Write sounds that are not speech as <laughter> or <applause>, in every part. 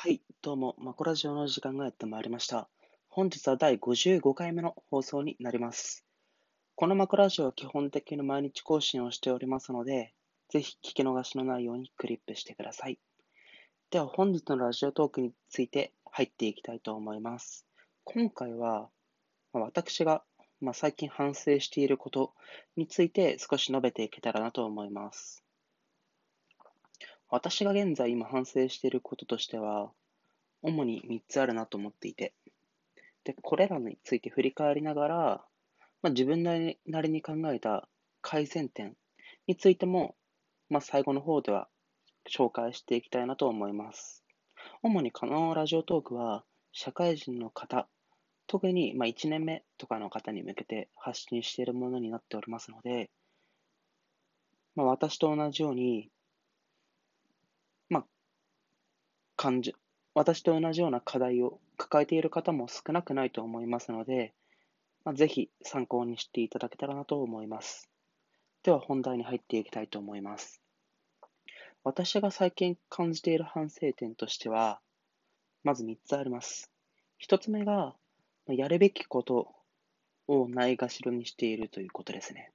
はい、どうも、マコラジオの時間がやってまいりました。本日は第55回目の放送になります。このマコラジオは基本的に毎日更新をしておりますので、ぜひ聞き逃しのないようにクリップしてください。では本日のラジオトークについて入っていきたいと思います。今回は、ま、私が、ま、最近反省していることについて少し述べていけたらなと思います。私が現在今反省していることとしては、主に3つあるなと思っていて、で、これらについて振り返りながら、まあ、自分なりに考えた改善点についても、まあ、最後の方では紹介していきたいなと思います。主にこのラジオトークは、社会人の方、特にまあ1年目とかの方に向けて発信しているものになっておりますので、まあ、私と同じように感じ、私と同じような課題を抱えている方も少なくないと思いますので、まあ、ぜひ参考にしていただけたらなと思います。では本題に入っていきたいと思います。私が最近感じている反省点としては、まず3つあります。1つ目が、やるべきことをないがしろにしているということですね。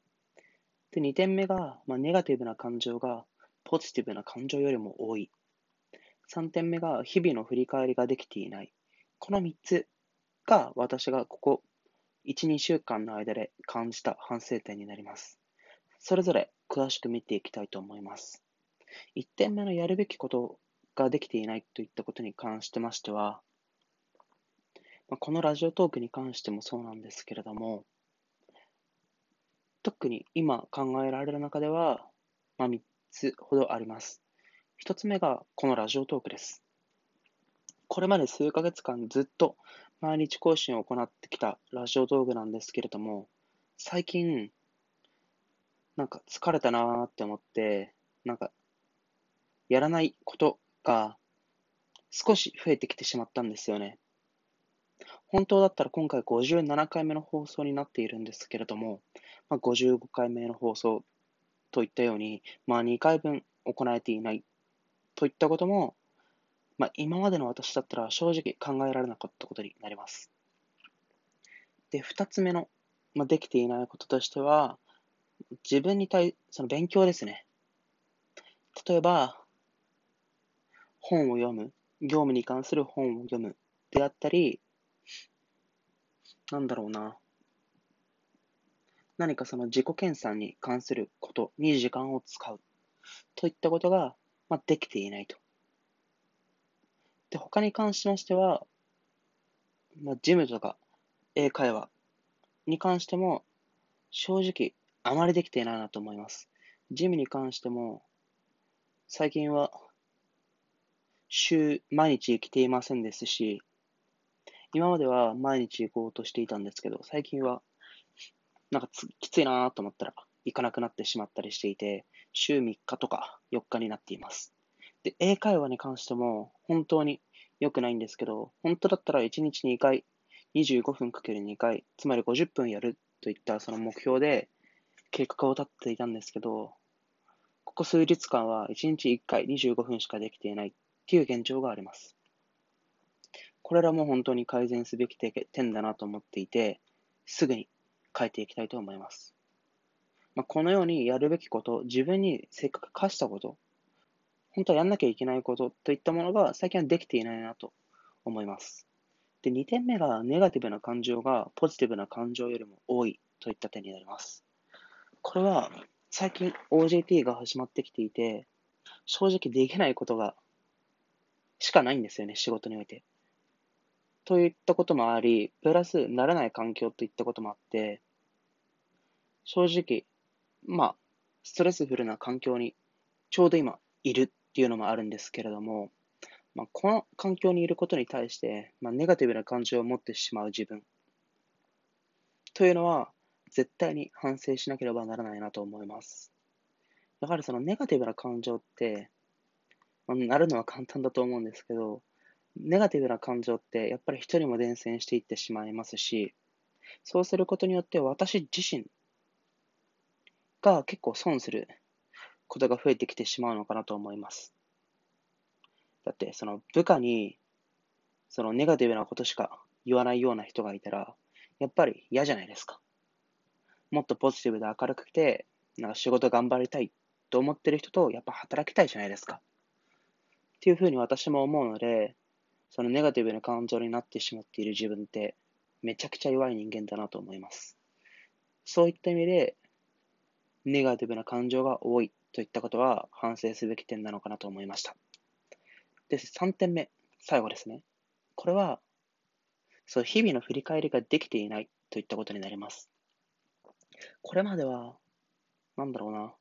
で、2点目が、まあ、ネガティブな感情がポジティブな感情よりも多い3点目が日々の振り返りができていない。この3つが私がここ1、2週間の間で感じた反省点になります。それぞれ詳しく見ていきたいと思います。1点目のやるべきことができていないといったことに関してましては、このラジオトークに関してもそうなんですけれども、特に今考えられる中では、まあ、3つほどあります。一つ目がこのラジオトークです。これまで数ヶ月間ずっと毎日更新を行ってきたラジオ道具なんですけれども、最近、なんか疲れたなーって思って、なんか、やらないことが少し増えてきてしまったんですよね。本当だったら今回57回目の放送になっているんですけれども、まあ、55回目の放送といったように、まあ、2回分行えていないといったことも、まあ、今までの私だったら正直考えられなかったことになります。で、二つ目の、まあ、できていないこととしては、自分に対、その勉強ですね。例えば、本を読む、業務に関する本を読むであったり、なんだろうな。何かその自己研鑽に関することに時間を使うといったことがまあ、できていないと。で、他に関しましては、まあ、ジムとか英会話に関しても、正直あまりできていないなと思います。ジムに関しても、最近は週、毎日来ていませんですし、今までは毎日行こうとしていたんですけど、最近は、なんかきついなと思ったら行かなくなってしまったりしていて、週3日とか4日になっています。で、英会話に関しても本当に良くないんですけど、本当だったら1日2回、25分かける2回、つまり50分やるといったその目標で計画を立っていたんですけど、ここ数日間は1日1回25分しかできていないっていう現状があります。これらも本当に改善すべき点だなと思っていて、すぐに変えていきたいと思います。まあ、このようにやるべきこと、自分にせっかく課したこと、本当はやんなきゃいけないことといったものが最近はできていないなと思います。で、2点目がネガティブな感情がポジティブな感情よりも多いといった点になります。これは最近 OJT が始まってきていて、正直できないことがしかないんですよね、仕事において。といったこともあり、プラスならない環境といったこともあって、正直まあ、ストレスフルな環境にちょうど今いるっていうのもあるんですけれども、まあ、この環境にいることに対して、まあ、ネガティブな感情を持ってしまう自分というのは絶対に反省しなければならないなと思います。やはりそのネガティブな感情って、まあ、なるのは簡単だと思うんですけど、ネガティブな感情ってやっぱり一人も伝染していってしまいますし、そうすることによって私自身が結構損することが増えてきてしまうのかなと思います。だってその部下にそのネガティブなことしか言わないような人がいたら、やっぱり嫌じゃないですか。もっとポジティブで明るくて、なんか仕事頑張りたいと思ってる人とやっぱ働きたいじゃないですか。っていうふうに私も思うので、そのネガティブな感情になってしまっている自分ってめちゃくちゃ弱い人間だなと思います。そういった意味で、ネガティブな感情が多いといったことは反省すべき点なのかなと思いました。で、3点目、最後ですね。これは、そう日々の振り返りができていないといったことになります。これまでは、なんだろうな、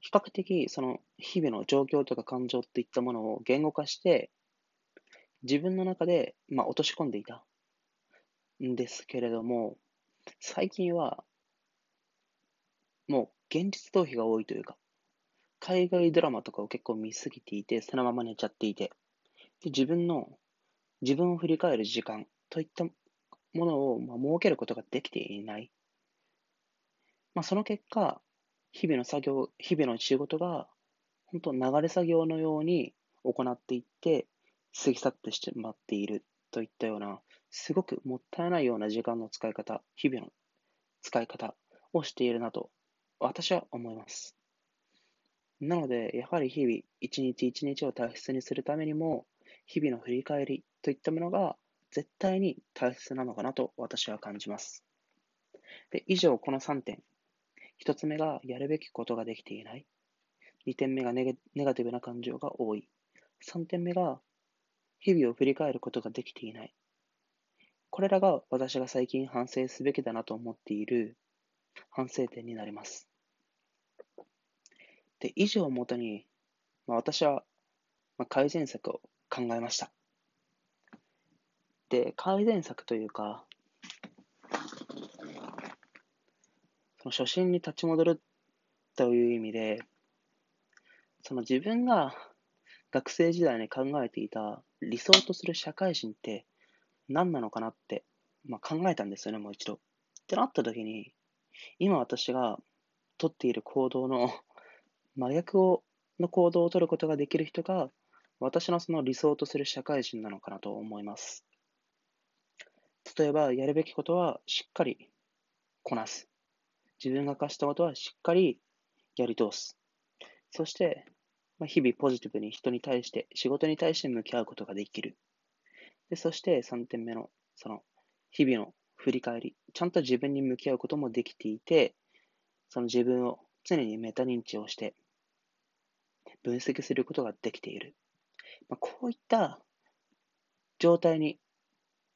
比較的その日々の状況とか感情といったものを言語化して、自分の中で、まあ、落とし込んでいたんですけれども、最近は、もう現実逃避が多いというか、海外ドラマとかを結構見すぎていて、そのまま寝ちゃっていて、で自分の、自分を振り返る時間といったものを、まあ、設けることができていない。まあ、その結果、日々の作業、日々の仕事が、本当流れ作業のように行っていって、過ぎ去ってしまっているといったような、すごくもったいないような時間の使い方、日々の使い方をしているなと、私は思います。なので、やはり日々、一日一日を大切にするためにも、日々の振り返りといったものが絶対に大切なのかなと私は感じます。で以上、この3点。1つ目がやるべきことができていない。2点目がネガティブな感情が多い。3点目が日々を振り返ることができていない。これらが私が最近反省すべきだなと思っている反省点になります。で、以上をもとに、まあ、私は、まあ、改善策を考えました。で、改善策というか、その初心に立ち戻るという意味で、その自分が学生時代に考えていた理想とする社会人って何なのかなって、まあ、考えたんですよね、もう一度。ってなった時に、今私が取っている行動の <laughs> 真逆をの行動を取ることができる人が、私のその理想とする社会人なのかなと思います。例えば、やるべきことはしっかりこなす。自分が課したことはしっかりやり通す。そして、まあ、日々ポジティブに人に対して、仕事に対して向き合うことができる。で、そして3点目の、その、日々の振り返り、ちゃんと自分に向き合うこともできていて、その自分を常にメタ認知をして、分析することができている。まあ、こういった状態に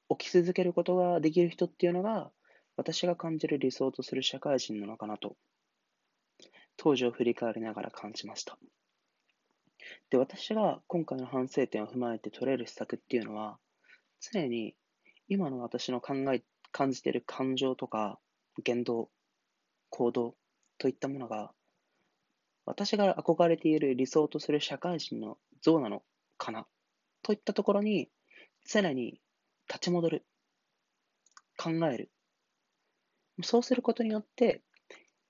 起き続けることができる人っていうのが、私が感じる理想とする社会人なのかなと、当時を振り返りながら感じました。で、私が今回の反省点を踏まえて取れる施策っていうのは、常に今の私の考え、感じている感情とか言動、行動といったものが、私が憧れている理想とする社会人の像なのかなといったところに、常に立ち戻る、考える。そうすることによって、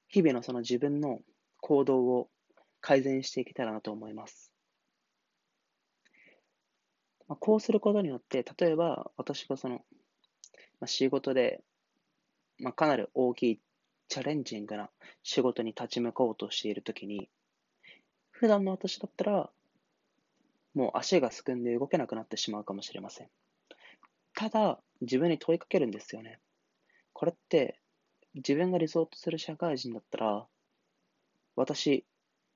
日々のその自分の行動を改善していけたらなと思います。まあ、こうすることによって、例えば私がその、まあ、仕事で、まあ、かなり大きいチャレンジングな仕事に立ち向かおうとしているときに、普段の私だったら、もう足がすくんで動けなくなってしまうかもしれません。ただ、自分に問いかけるんですよね。これって、自分が理想とする社会人だったら、私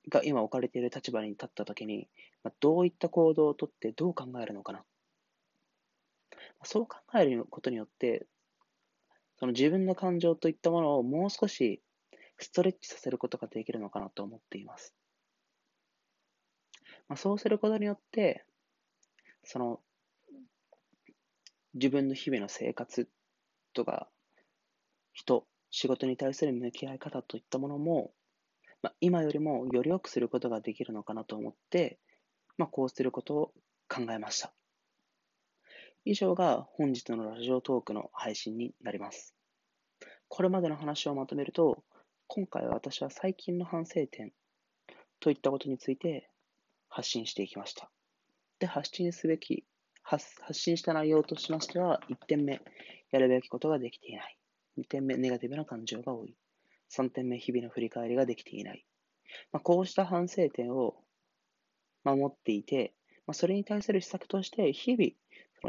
が今置かれている立場に立ったときに、まあ、どういった行動をとってどう考えるのかな。そう考えることによって、その自分の感情といったものをもう少しストレッチさせることができるのかなと思っています。まあ、そうすることによって、その自分の日々の生活とか、人、仕事に対する向き合い方といったものも、まあ、今よりもより良くすることができるのかなと思って、まあ、こうすることを考えました。以上が本日のラジオトークの配信になります。これまでの話をまとめると、今回は私は最近の反省点といったことについて発信していきました。って発信すべき、発信した内容としましては、1点目、やるべきことができていない。2点目、ネガティブな感情が多い。3点目、日々の振り返りができていない。まあ、こうした反省点を守っていて、まあ、それに対する施策として、日々、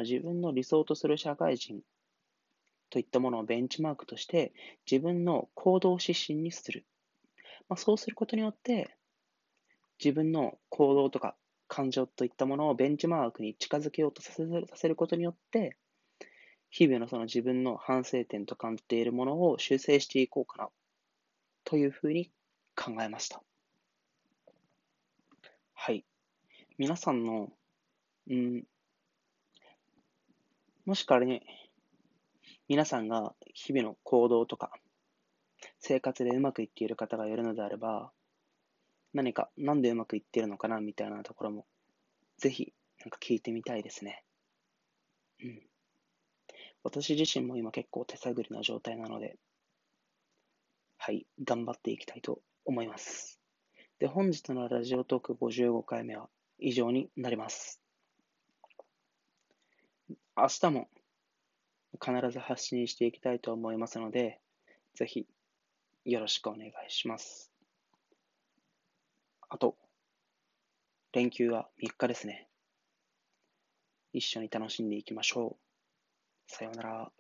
自分の理想とする社会人といったものをベンチマークとして、自分の行動指針にする。まあ、そうすることによって、自分の行動とか感情といったものをベンチマークに近づけようとさせることによって、日々のその自分の反省点と感じているものを修正していこうかな、というふうに考えました。はい。皆さんの、うん、もし仮に、皆さんが日々の行動とか、生活でうまくいっている方がいるのであれば、何か、なんでうまくいっているのかなみたいなところも、ぜひ、なんか聞いてみたいですね。うん。私自身も今結構手探りな状態なので、はい、頑張っていきたいと思います。で、本日のラジオトーク55回目は以上になります。明日も必ず発信していきたいと思いますので、ぜひよろしくお願いします。あと、連休は3日ですね。一緒に楽しんでいきましょう。さようなら。